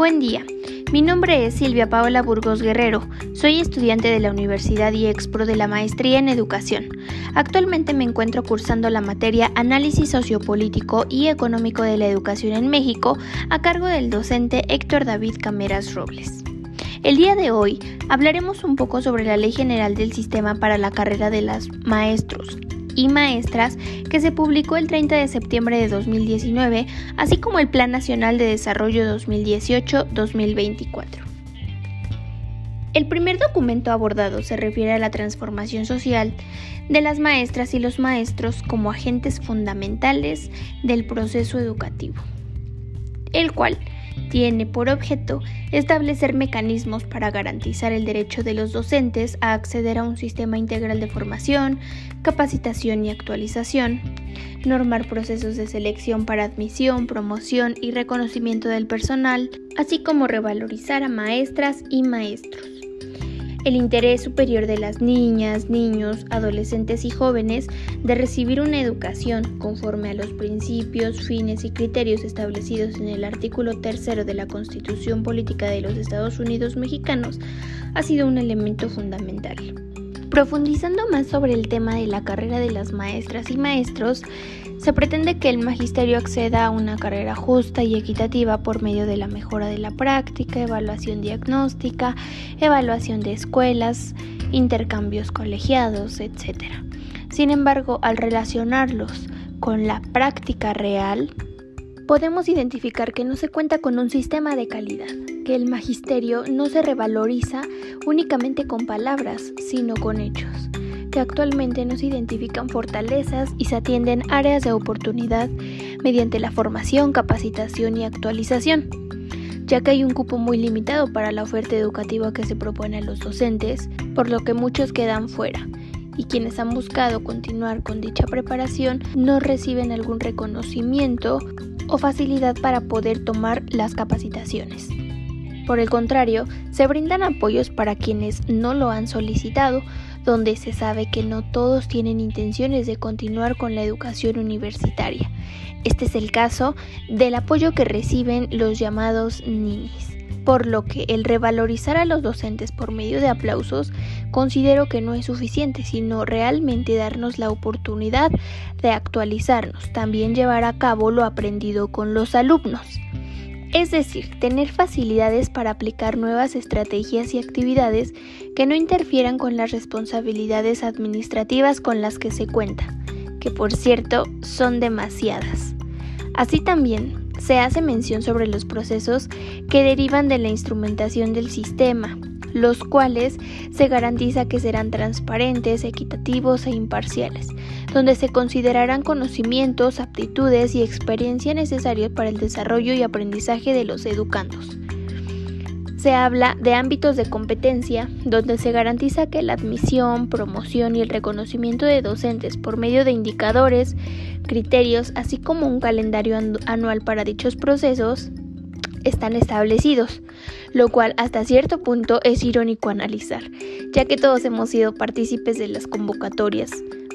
Buen día, mi nombre es Silvia Paola Burgos Guerrero, soy estudiante de la Universidad IEXPRO de la Maestría en Educación. Actualmente me encuentro cursando la materia Análisis Sociopolítico y Económico de la Educación en México a cargo del docente Héctor David Cameras Robles. El día de hoy hablaremos un poco sobre la Ley General del Sistema para la Carrera de los Maestros, y maestras que se publicó el 30 de septiembre de 2019, así como el Plan Nacional de Desarrollo 2018-2024. El primer documento abordado se refiere a la transformación social de las maestras y los maestros como agentes fundamentales del proceso educativo, el cual tiene por objeto establecer mecanismos para garantizar el derecho de los docentes a acceder a un sistema integral de formación, capacitación y actualización, normar procesos de selección para admisión, promoción y reconocimiento del personal, así como revalorizar a maestras y maestros el interés superior de las niñas, niños, adolescentes y jóvenes de recibir una educación conforme a los principios, fines y criterios establecidos en el artículo tercero de la Constitución Política de los Estados Unidos Mexicanos ha sido un elemento fundamental. Profundizando más sobre el tema de la carrera de las maestras y maestros, se pretende que el magisterio acceda a una carrera justa y equitativa por medio de la mejora de la práctica, evaluación diagnóstica, evaluación de escuelas, intercambios colegiados, etc. Sin embargo, al relacionarlos con la práctica real, podemos identificar que no se cuenta con un sistema de calidad, que el magisterio no se revaloriza únicamente con palabras, sino con hechos que actualmente no se identifican fortalezas y se atienden áreas de oportunidad mediante la formación, capacitación y actualización, ya que hay un cupo muy limitado para la oferta educativa que se propone a los docentes, por lo que muchos quedan fuera y quienes han buscado continuar con dicha preparación no reciben algún reconocimiento o facilidad para poder tomar las capacitaciones. Por el contrario, se brindan apoyos para quienes no lo han solicitado, donde se sabe que no todos tienen intenciones de continuar con la educación universitaria. Este es el caso del apoyo que reciben los llamados ninis. Por lo que el revalorizar a los docentes por medio de aplausos considero que no es suficiente, sino realmente darnos la oportunidad de actualizarnos, también llevar a cabo lo aprendido con los alumnos es decir, tener facilidades para aplicar nuevas estrategias y actividades que no interfieran con las responsabilidades administrativas con las que se cuenta, que por cierto son demasiadas. Así también se hace mención sobre los procesos que derivan de la instrumentación del sistema, los cuales se garantiza que serán transparentes, equitativos e imparciales, donde se considerarán conocimientos, aptitudes y experiencia necesarios para el desarrollo y aprendizaje de los educandos. Se habla de ámbitos de competencia, donde se garantiza que la admisión, promoción y el reconocimiento de docentes por medio de indicadores, criterios, así como un calendario anual para dichos procesos, están establecidos, lo cual hasta cierto punto es irónico analizar, ya que todos hemos sido partícipes de las convocatorias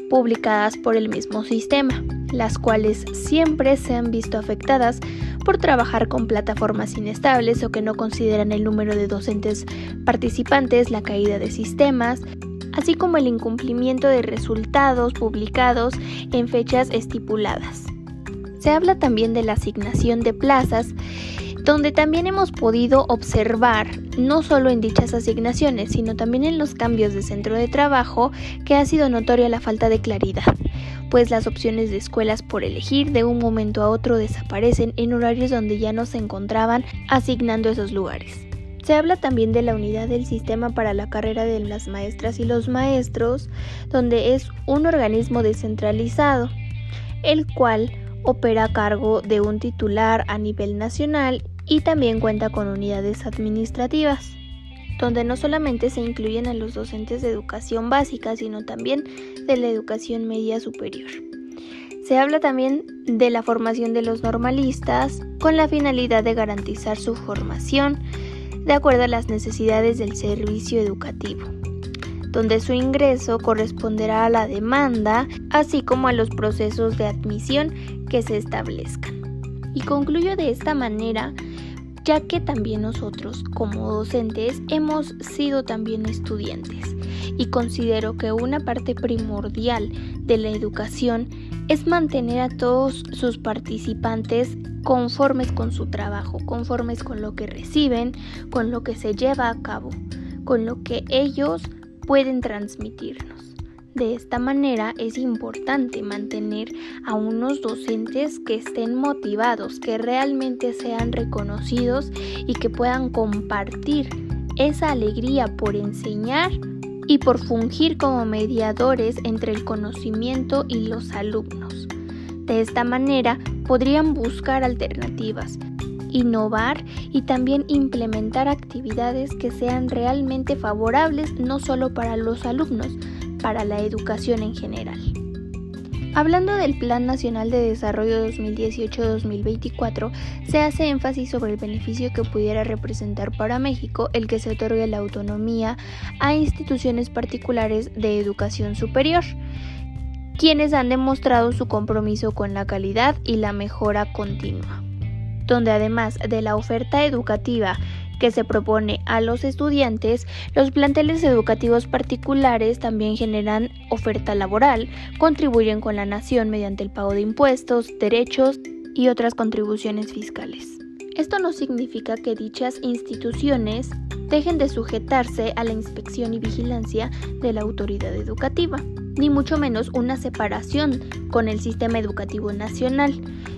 publicadas por el mismo sistema, las cuales siempre se han visto afectadas por trabajar con plataformas inestables o que no consideran el número de docentes participantes, la caída de sistemas, así como el incumplimiento de resultados publicados en fechas estipuladas. Se habla también de la asignación de plazas donde también hemos podido observar, no solo en dichas asignaciones, sino también en los cambios de centro de trabajo, que ha sido notoria la falta de claridad, pues las opciones de escuelas por elegir de un momento a otro desaparecen en horarios donde ya no se encontraban asignando esos lugares. Se habla también de la unidad del sistema para la carrera de las maestras y los maestros, donde es un organismo descentralizado, el cual opera a cargo de un titular a nivel nacional y también cuenta con unidades administrativas, donde no solamente se incluyen a los docentes de educación básica, sino también de la educación media superior. Se habla también de la formación de los normalistas con la finalidad de garantizar su formación de acuerdo a las necesidades del servicio educativo, donde su ingreso corresponderá a la demanda, así como a los procesos de admisión que se establezcan. Y concluyo de esta manera ya que también nosotros como docentes hemos sido también estudiantes y considero que una parte primordial de la educación es mantener a todos sus participantes conformes con su trabajo, conformes con lo que reciben, con lo que se lleva a cabo, con lo que ellos pueden transmitirnos. De esta manera es importante mantener a unos docentes que estén motivados, que realmente sean reconocidos y que puedan compartir esa alegría por enseñar y por fungir como mediadores entre el conocimiento y los alumnos. De esta manera podrían buscar alternativas, innovar y también implementar actividades que sean realmente favorables no solo para los alumnos, para la educación en general. Hablando del Plan Nacional de Desarrollo 2018-2024, se hace énfasis sobre el beneficio que pudiera representar para México el que se otorgue la autonomía a instituciones particulares de educación superior, quienes han demostrado su compromiso con la calidad y la mejora continua, donde además de la oferta educativa que se propone a los estudiantes, los planteles educativos particulares también generan oferta laboral, contribuyen con la nación mediante el pago de impuestos, derechos y otras contribuciones fiscales. Esto no significa que dichas instituciones dejen de sujetarse a la inspección y vigilancia de la autoridad educativa, ni mucho menos una separación con el sistema educativo nacional,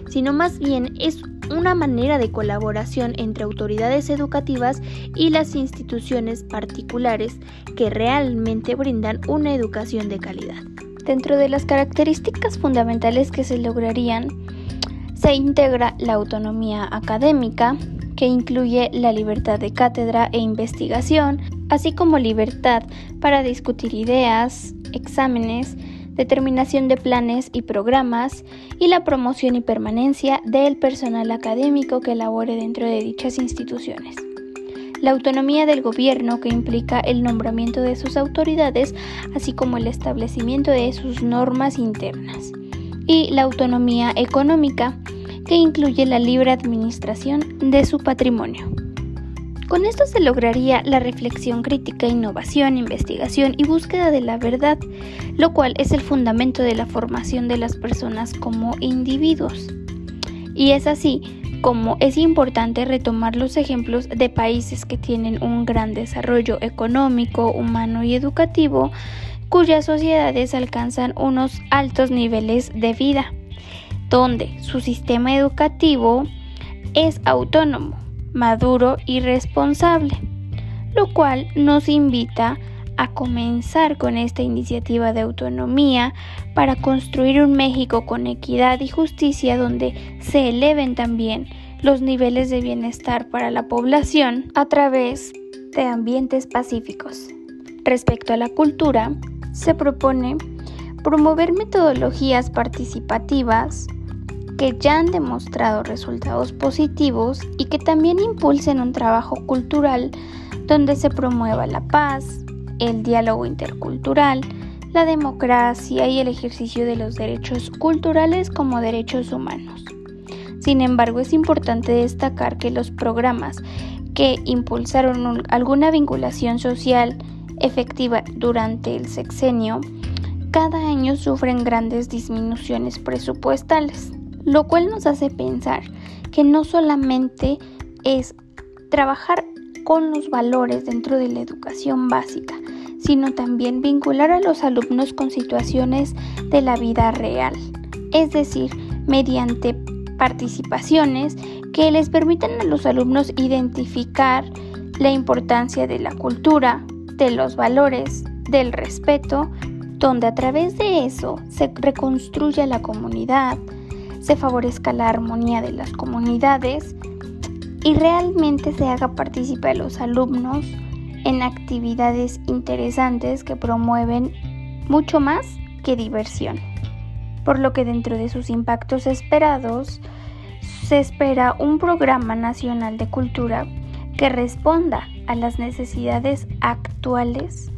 sino más bien es una manera de colaboración entre autoridades educativas y las instituciones particulares que realmente brindan una educación de calidad. Dentro de las características fundamentales que se lograrían, se integra la autonomía académica, que incluye la libertad de cátedra e investigación, así como libertad para discutir ideas, exámenes, determinación de planes y programas y la promoción y permanencia del personal académico que labore dentro de dichas instituciones. La autonomía del gobierno que implica el nombramiento de sus autoridades, así como el establecimiento de sus normas internas. Y la autonomía económica que incluye la libre administración de su patrimonio. Con esto se lograría la reflexión crítica, innovación, investigación y búsqueda de la verdad, lo cual es el fundamento de la formación de las personas como individuos. Y es así como es importante retomar los ejemplos de países que tienen un gran desarrollo económico, humano y educativo, cuyas sociedades alcanzan unos altos niveles de vida, donde su sistema educativo es autónomo maduro y responsable, lo cual nos invita a comenzar con esta iniciativa de autonomía para construir un México con equidad y justicia donde se eleven también los niveles de bienestar para la población a través de ambientes pacíficos. Respecto a la cultura, se propone promover metodologías participativas, que ya han demostrado resultados positivos y que también impulsen un trabajo cultural donde se promueva la paz, el diálogo intercultural, la democracia y el ejercicio de los derechos culturales como derechos humanos. Sin embargo, es importante destacar que los programas que impulsaron alguna vinculación social efectiva durante el sexenio cada año sufren grandes disminuciones presupuestales lo cual nos hace pensar que no solamente es trabajar con los valores dentro de la educación básica, sino también vincular a los alumnos con situaciones de la vida real, es decir, mediante participaciones que les permitan a los alumnos identificar la importancia de la cultura, de los valores, del respeto, donde a través de eso se reconstruye la comunidad, se favorezca la armonía de las comunidades y realmente se haga participar a los alumnos en actividades interesantes que promueven mucho más que diversión. Por lo que dentro de sus impactos esperados, se espera un programa nacional de cultura que responda a las necesidades actuales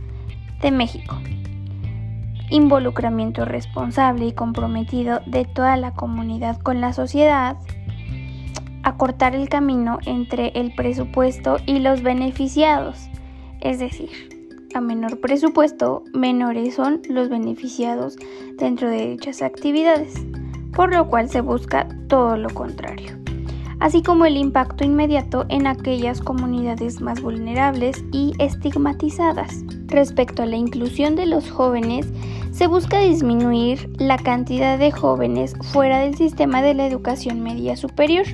de México involucramiento responsable y comprometido de toda la comunidad con la sociedad, acortar el camino entre el presupuesto y los beneficiados. Es decir, a menor presupuesto, menores son los beneficiados dentro de dichas actividades, por lo cual se busca todo lo contrario, así como el impacto inmediato en aquellas comunidades más vulnerables y estigmatizadas. Respecto a la inclusión de los jóvenes, se busca disminuir la cantidad de jóvenes fuera del sistema de la educación media superior,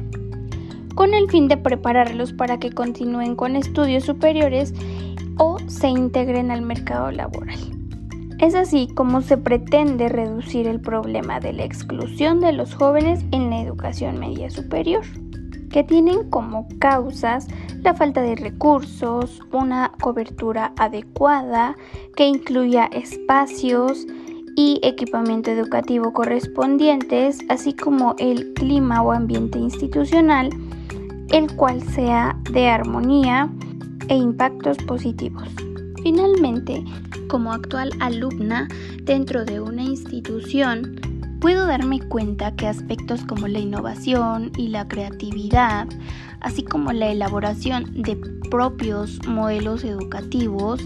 con el fin de prepararlos para que continúen con estudios superiores o se integren al mercado laboral. Es así como se pretende reducir el problema de la exclusión de los jóvenes en la educación media superior, que tienen como causas la falta de recursos, una cobertura adecuada que incluya espacios y equipamiento educativo correspondientes, así como el clima o ambiente institucional, el cual sea de armonía, e impactos positivos. Finalmente, como actual alumna dentro de una institución, puedo darme cuenta que aspectos como la innovación y la creatividad, así como la elaboración de propios modelos educativos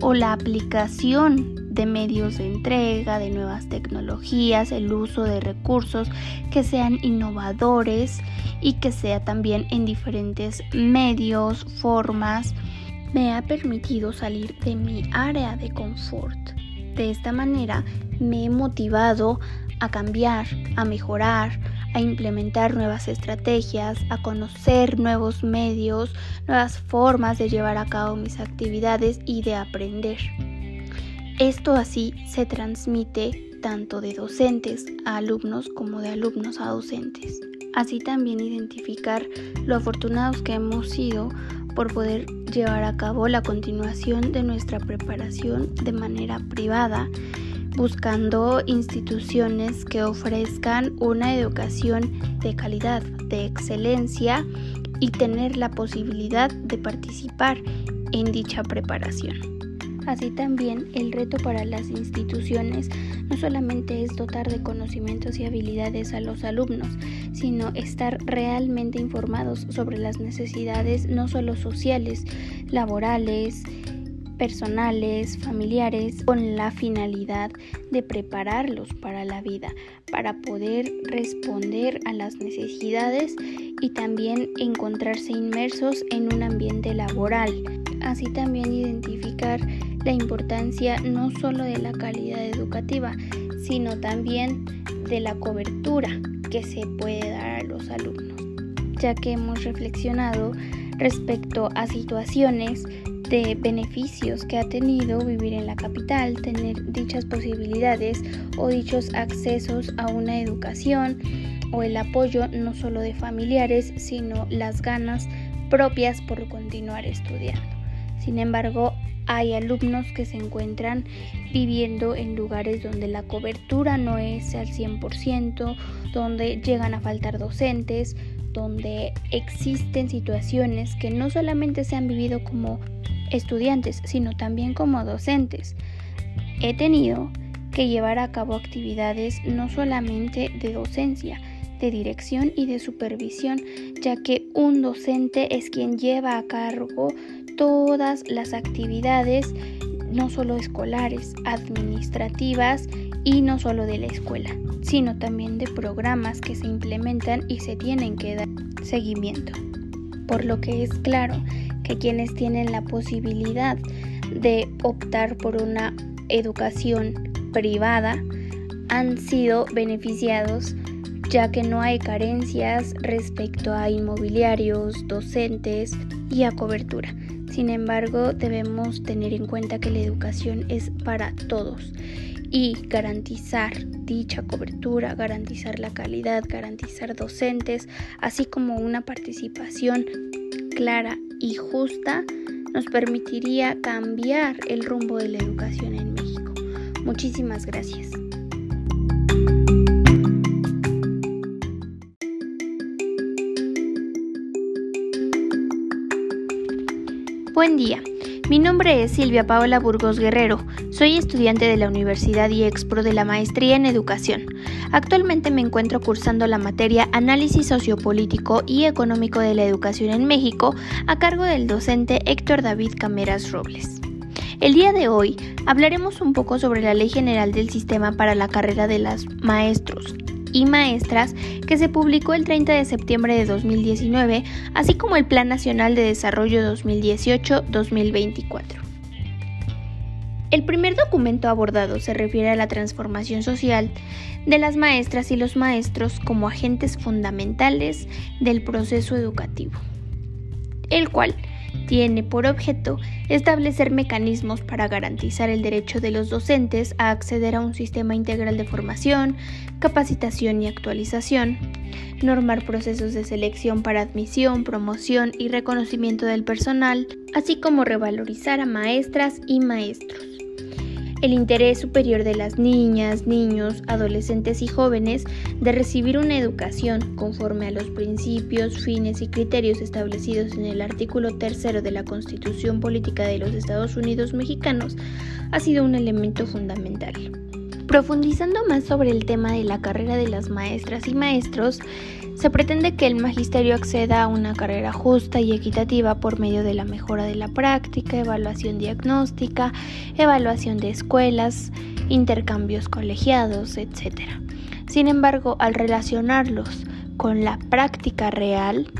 o la aplicación de medios de entrega, de nuevas tecnologías, el uso de recursos que sean innovadores y que sea también en diferentes medios, formas, me ha permitido salir de mi área de confort. De esta manera me he motivado a cambiar, a mejorar, a implementar nuevas estrategias, a conocer nuevos medios, nuevas formas de llevar a cabo mis actividades y de aprender. Esto así se transmite tanto de docentes a alumnos como de alumnos a docentes. Así también identificar lo afortunados que hemos sido por poder llevar a cabo la continuación de nuestra preparación de manera privada buscando instituciones que ofrezcan una educación de calidad, de excelencia y tener la posibilidad de participar en dicha preparación. Así también el reto para las instituciones no solamente es dotar de conocimientos y habilidades a los alumnos, sino estar realmente informados sobre las necesidades no solo sociales, laborales, personales, familiares, con la finalidad de prepararlos para la vida, para poder responder a las necesidades y también encontrarse inmersos en un ambiente laboral. Así también identificar la importancia no solo de la calidad educativa, sino también de la cobertura que se puede dar a los alumnos, ya que hemos reflexionado respecto a situaciones de beneficios que ha tenido vivir en la capital, tener dichas posibilidades o dichos accesos a una educación o el apoyo no solo de familiares, sino las ganas propias por continuar estudiando. Sin embargo, hay alumnos que se encuentran viviendo en lugares donde la cobertura no es al 100%, donde llegan a faltar docentes, donde existen situaciones que no solamente se han vivido como estudiantes, sino también como docentes. He tenido que llevar a cabo actividades no solamente de docencia, de dirección y de supervisión, ya que un docente es quien lleva a cargo todas las actividades, no solo escolares, administrativas y no solo de la escuela, sino también de programas que se implementan y se tienen que dar seguimiento. Por lo que es claro quienes tienen la posibilidad de optar por una educación privada han sido beneficiados ya que no hay carencias respecto a inmobiliarios, docentes y a cobertura. Sin embargo, debemos tener en cuenta que la educación es para todos y garantizar dicha cobertura, garantizar la calidad, garantizar docentes, así como una participación clara y justa nos permitiría cambiar el rumbo de la educación en México. Muchísimas gracias. Buen día. Mi nombre es Silvia Paola Burgos Guerrero. Soy estudiante de la Universidad IEXPRO de la Maestría en Educación. Actualmente me encuentro cursando la materia Análisis Sociopolítico y Económico de la Educación en México a cargo del docente Héctor David Cameras Robles. El día de hoy hablaremos un poco sobre la Ley General del Sistema para la Carrera de los Maestros y Maestras que se publicó el 30 de septiembre de 2019, así como el Plan Nacional de Desarrollo 2018-2024. El primer documento abordado se refiere a la transformación social de las maestras y los maestros como agentes fundamentales del proceso educativo, el cual tiene por objeto establecer mecanismos para garantizar el derecho de los docentes a acceder a un sistema integral de formación, capacitación y actualización, normar procesos de selección para admisión, promoción y reconocimiento del personal, así como revalorizar a maestras y maestros el interés superior de las niñas, niños, adolescentes y jóvenes de recibir una educación conforme a los principios, fines y criterios establecidos en el artículo tercero de la Constitución Política de los Estados Unidos Mexicanos ha sido un elemento fundamental. Profundizando más sobre el tema de la carrera de las maestras y maestros, se pretende que el magisterio acceda a una carrera justa y equitativa por medio de la mejora de la práctica, evaluación diagnóstica, evaluación de escuelas, intercambios colegiados, etc. Sin embargo, al relacionarlos con la práctica real,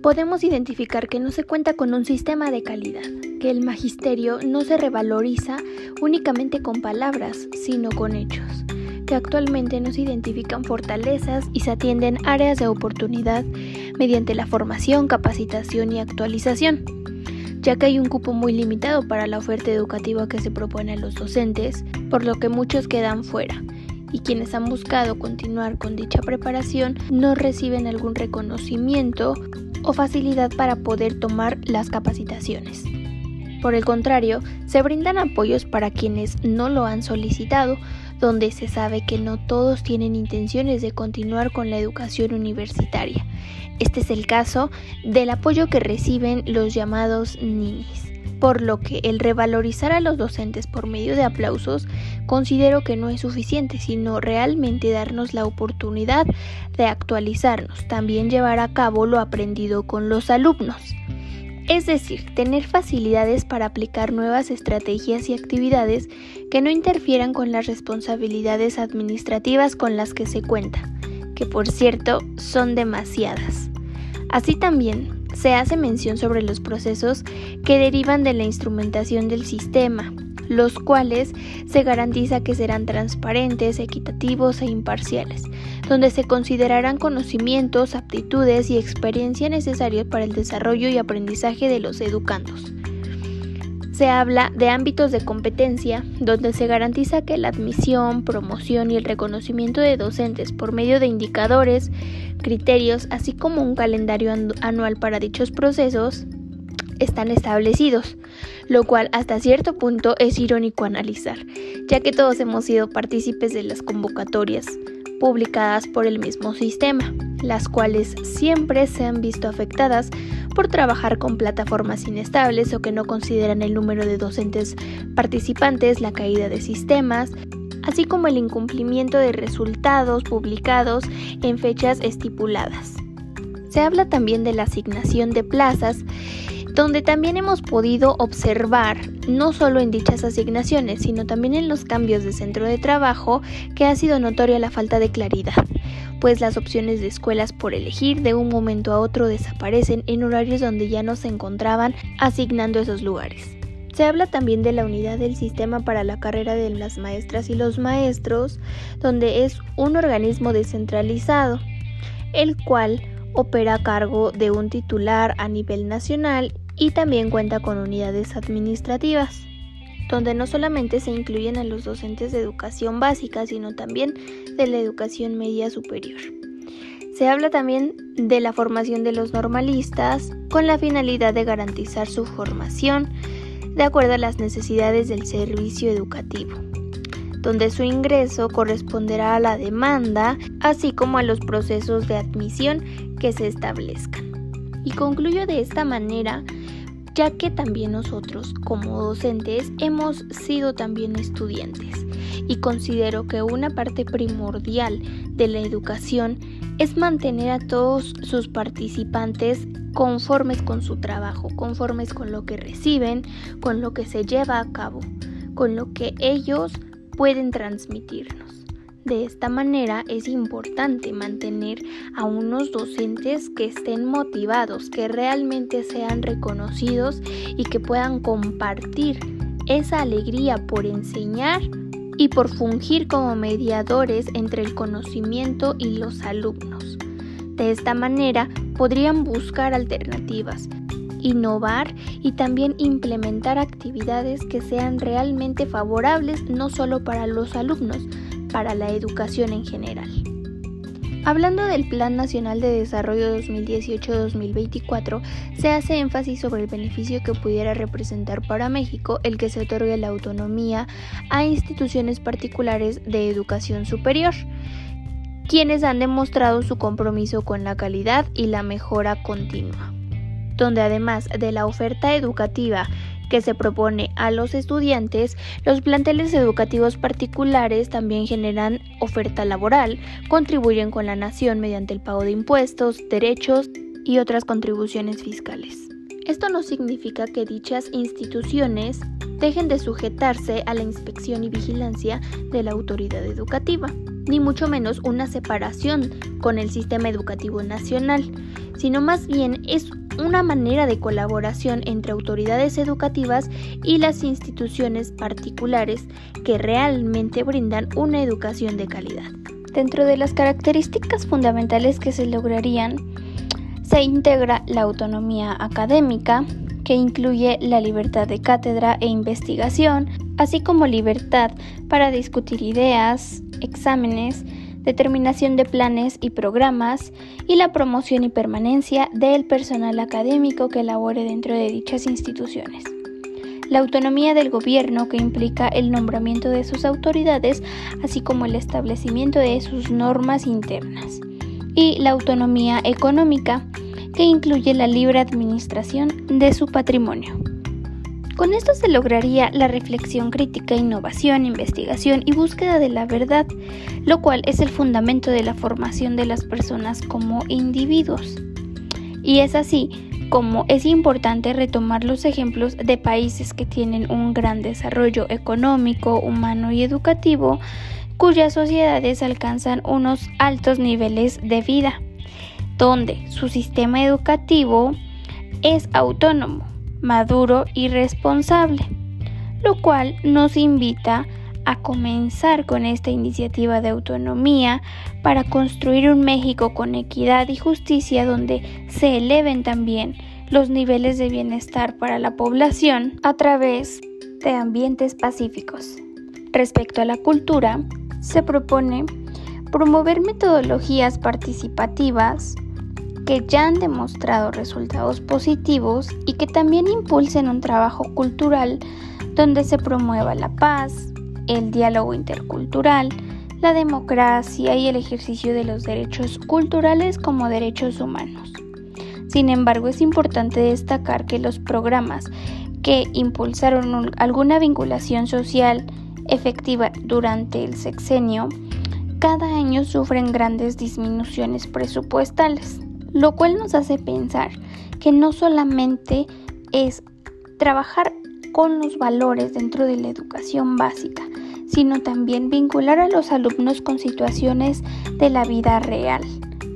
podemos identificar que no se cuenta con un sistema de calidad, que el magisterio no se revaloriza únicamente con palabras, sino con hechos, que actualmente no se identifican fortalezas y se atienden áreas de oportunidad mediante la formación, capacitación y actualización, ya que hay un cupo muy limitado para la oferta educativa que se propone a los docentes, por lo que muchos quedan fuera y quienes han buscado continuar con dicha preparación no reciben algún reconocimiento o facilidad para poder tomar las capacitaciones. Por el contrario, se brindan apoyos para quienes no lo han solicitado, donde se sabe que no todos tienen intenciones de continuar con la educación universitaria. Este es el caso del apoyo que reciben los llamados ninis por lo que el revalorizar a los docentes por medio de aplausos considero que no es suficiente, sino realmente darnos la oportunidad de actualizarnos, también llevar a cabo lo aprendido con los alumnos. Es decir, tener facilidades para aplicar nuevas estrategias y actividades que no interfieran con las responsabilidades administrativas con las que se cuenta, que por cierto son demasiadas. Así también, se hace mención sobre los procesos que derivan de la instrumentación del sistema, los cuales se garantiza que serán transparentes, equitativos e imparciales, donde se considerarán conocimientos, aptitudes y experiencia necesarios para el desarrollo y aprendizaje de los educandos. Se habla de ámbitos de competencia donde se garantiza que la admisión, promoción y el reconocimiento de docentes por medio de indicadores, criterios, así como un calendario anual para dichos procesos, están establecidos, lo cual hasta cierto punto es irónico analizar, ya que todos hemos sido partícipes de las convocatorias publicadas por el mismo sistema, las cuales siempre se han visto afectadas por trabajar con plataformas inestables o que no consideran el número de docentes participantes, la caída de sistemas, así como el incumplimiento de resultados publicados en fechas estipuladas. Se habla también de la asignación de plazas, donde también hemos podido observar, no solo en dichas asignaciones, sino también en los cambios de centro de trabajo, que ha sido notoria la falta de claridad pues las opciones de escuelas por elegir de un momento a otro desaparecen en horarios donde ya no se encontraban asignando esos lugares. Se habla también de la unidad del sistema para la carrera de las maestras y los maestros, donde es un organismo descentralizado, el cual opera a cargo de un titular a nivel nacional y también cuenta con unidades administrativas donde no solamente se incluyen a los docentes de educación básica, sino también de la educación media superior. Se habla también de la formación de los normalistas con la finalidad de garantizar su formación de acuerdo a las necesidades del servicio educativo, donde su ingreso corresponderá a la demanda, así como a los procesos de admisión que se establezcan. Y concluyo de esta manera ya que también nosotros como docentes hemos sido también estudiantes y considero que una parte primordial de la educación es mantener a todos sus participantes conformes con su trabajo, conformes con lo que reciben, con lo que se lleva a cabo, con lo que ellos pueden transmitirnos. De esta manera es importante mantener a unos docentes que estén motivados, que realmente sean reconocidos y que puedan compartir esa alegría por enseñar y por fungir como mediadores entre el conocimiento y los alumnos. De esta manera podrían buscar alternativas, innovar y también implementar actividades que sean realmente favorables no solo para los alumnos, para la educación en general. Hablando del Plan Nacional de Desarrollo 2018-2024, se hace énfasis sobre el beneficio que pudiera representar para México el que se otorgue la autonomía a instituciones particulares de educación superior, quienes han demostrado su compromiso con la calidad y la mejora continua, donde además de la oferta educativa que se propone a los estudiantes, los planteles educativos particulares también generan oferta laboral, contribuyen con la nación mediante el pago de impuestos, derechos y otras contribuciones fiscales. Esto no significa que dichas instituciones dejen de sujetarse a la inspección y vigilancia de la autoridad educativa, ni mucho menos una separación con el sistema educativo nacional, sino más bien es una manera de colaboración entre autoridades educativas y las instituciones particulares que realmente brindan una educación de calidad. Dentro de las características fundamentales que se lograrían, se integra la autonomía académica, que incluye la libertad de cátedra e investigación, así como libertad para discutir ideas, exámenes, determinación de planes y programas y la promoción y permanencia del personal académico que labore dentro de dichas instituciones. La autonomía del gobierno que implica el nombramiento de sus autoridades, así como el establecimiento de sus normas internas. Y la autonomía económica que incluye la libre administración de su patrimonio. Con esto se lograría la reflexión crítica, innovación, investigación y búsqueda de la verdad, lo cual es el fundamento de la formación de las personas como individuos. Y es así como es importante retomar los ejemplos de países que tienen un gran desarrollo económico, humano y educativo, cuyas sociedades alcanzan unos altos niveles de vida, donde su sistema educativo es autónomo maduro y responsable, lo cual nos invita a comenzar con esta iniciativa de autonomía para construir un México con equidad y justicia donde se eleven también los niveles de bienestar para la población a través de ambientes pacíficos. Respecto a la cultura, se propone promover metodologías participativas que ya han demostrado resultados positivos y que también impulsen un trabajo cultural donde se promueva la paz, el diálogo intercultural, la democracia y el ejercicio de los derechos culturales como derechos humanos. Sin embargo, es importante destacar que los programas que impulsaron alguna vinculación social efectiva durante el sexenio cada año sufren grandes disminuciones presupuestales lo cual nos hace pensar que no solamente es trabajar con los valores dentro de la educación básica, sino también vincular a los alumnos con situaciones de la vida real,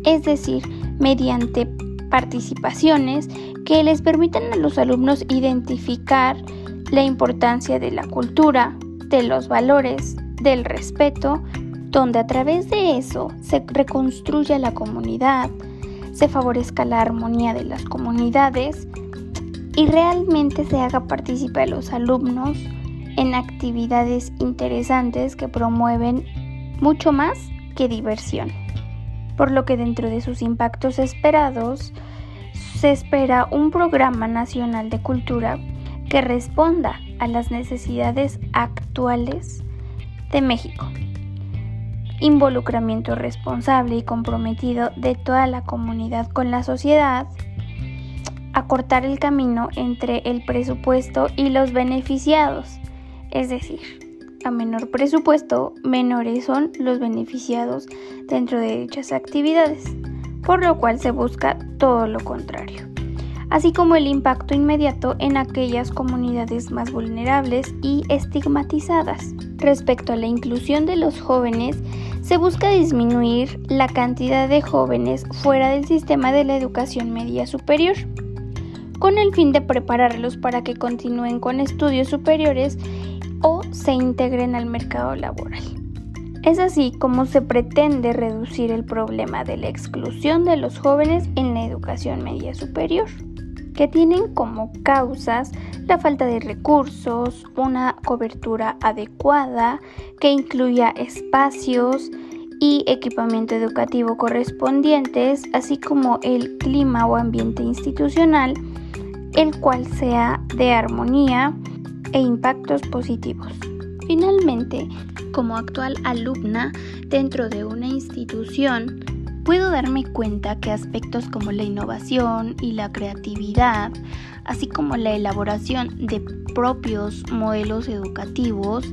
es decir, mediante participaciones que les permitan a los alumnos identificar la importancia de la cultura, de los valores, del respeto, donde a través de eso se reconstruye la comunidad, se favorezca la armonía de las comunidades y realmente se haga participar a los alumnos en actividades interesantes que promueven mucho más que diversión. Por lo que dentro de sus impactos esperados, se espera un programa nacional de cultura que responda a las necesidades actuales de México involucramiento responsable y comprometido de toda la comunidad con la sociedad, acortar el camino entre el presupuesto y los beneficiados. Es decir, a menor presupuesto, menores son los beneficiados dentro de dichas actividades, por lo cual se busca todo lo contrario, así como el impacto inmediato en aquellas comunidades más vulnerables y estigmatizadas. Respecto a la inclusión de los jóvenes, se busca disminuir la cantidad de jóvenes fuera del sistema de la educación media superior, con el fin de prepararlos para que continúen con estudios superiores o se integren al mercado laboral. Es así como se pretende reducir el problema de la exclusión de los jóvenes en la educación media superior, que tienen como causas la falta de recursos, una cobertura adecuada que incluya espacios y equipamiento educativo correspondientes, así como el clima o ambiente institucional, el cual sea de armonía, e impactos positivos. Finalmente, como actual alumna dentro de una institución, puedo darme cuenta que aspectos como la innovación y la creatividad, así como la elaboración de propios modelos educativos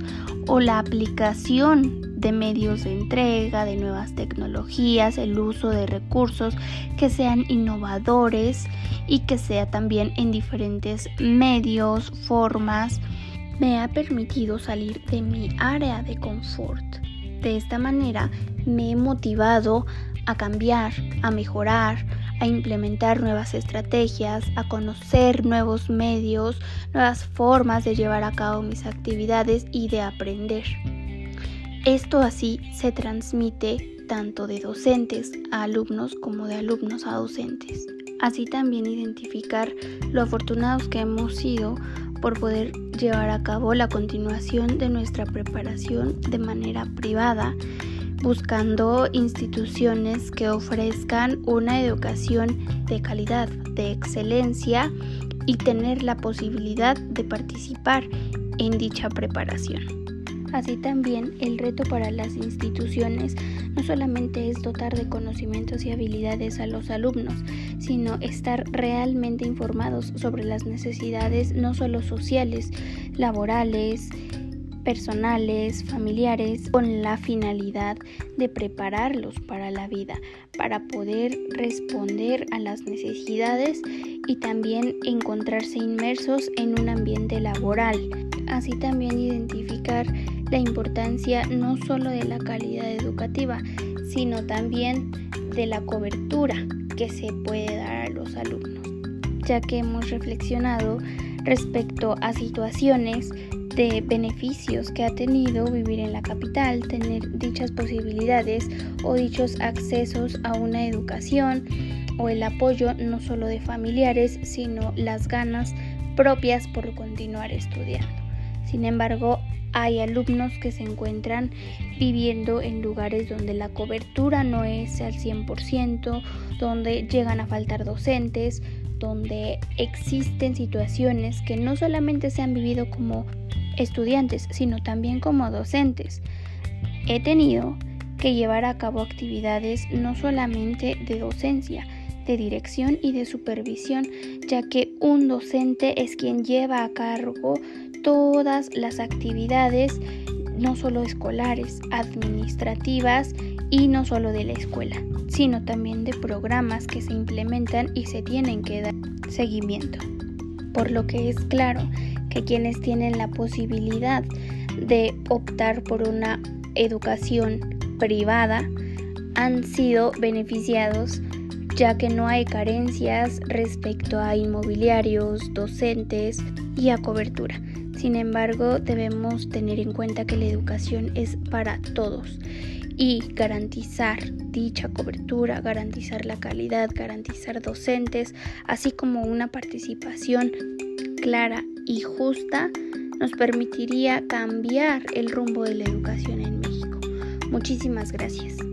o la aplicación de medios de entrega, de nuevas tecnologías, el uso de recursos que sean innovadores y que sea también en diferentes medios, formas, me ha permitido salir de mi área de confort. De esta manera me he motivado a cambiar, a mejorar, a implementar nuevas estrategias, a conocer nuevos medios, nuevas formas de llevar a cabo mis actividades y de aprender. Esto así se transmite tanto de docentes a alumnos como de alumnos a docentes. Así también identificar lo afortunados que hemos sido por poder llevar a cabo la continuación de nuestra preparación de manera privada, buscando instituciones que ofrezcan una educación de calidad, de excelencia y tener la posibilidad de participar en dicha preparación. Así también el reto para las instituciones no solamente es dotar de conocimientos y habilidades a los alumnos, sino estar realmente informados sobre las necesidades no solo sociales, laborales, personales, familiares, con la finalidad de prepararlos para la vida, para poder responder a las necesidades y también encontrarse inmersos en un ambiente laboral. Así también identificar la importancia no solo de la calidad educativa, sino también de la cobertura que se puede dar a los alumnos, ya que hemos reflexionado respecto a situaciones de beneficios que ha tenido vivir en la capital, tener dichas posibilidades o dichos accesos a una educación o el apoyo no solo de familiares, sino las ganas propias por continuar estudiando. Sin embargo, hay alumnos que se encuentran viviendo en lugares donde la cobertura no es al 100%, donde llegan a faltar docentes, donde existen situaciones que no solamente se han vivido como estudiantes, sino también como docentes. He tenido que llevar a cabo actividades no solamente de docencia, de dirección y de supervisión, ya que un docente es quien lleva a cargo todas las actividades, no solo escolares, administrativas y no solo de la escuela, sino también de programas que se implementan y se tienen que dar seguimiento. Por lo que es claro que quienes tienen la posibilidad de optar por una educación privada han sido beneficiados ya que no hay carencias respecto a inmobiliarios, docentes y a cobertura. Sin embargo, debemos tener en cuenta que la educación es para todos y garantizar dicha cobertura, garantizar la calidad, garantizar docentes, así como una participación clara y justa nos permitiría cambiar el rumbo de la educación en México. Muchísimas gracias.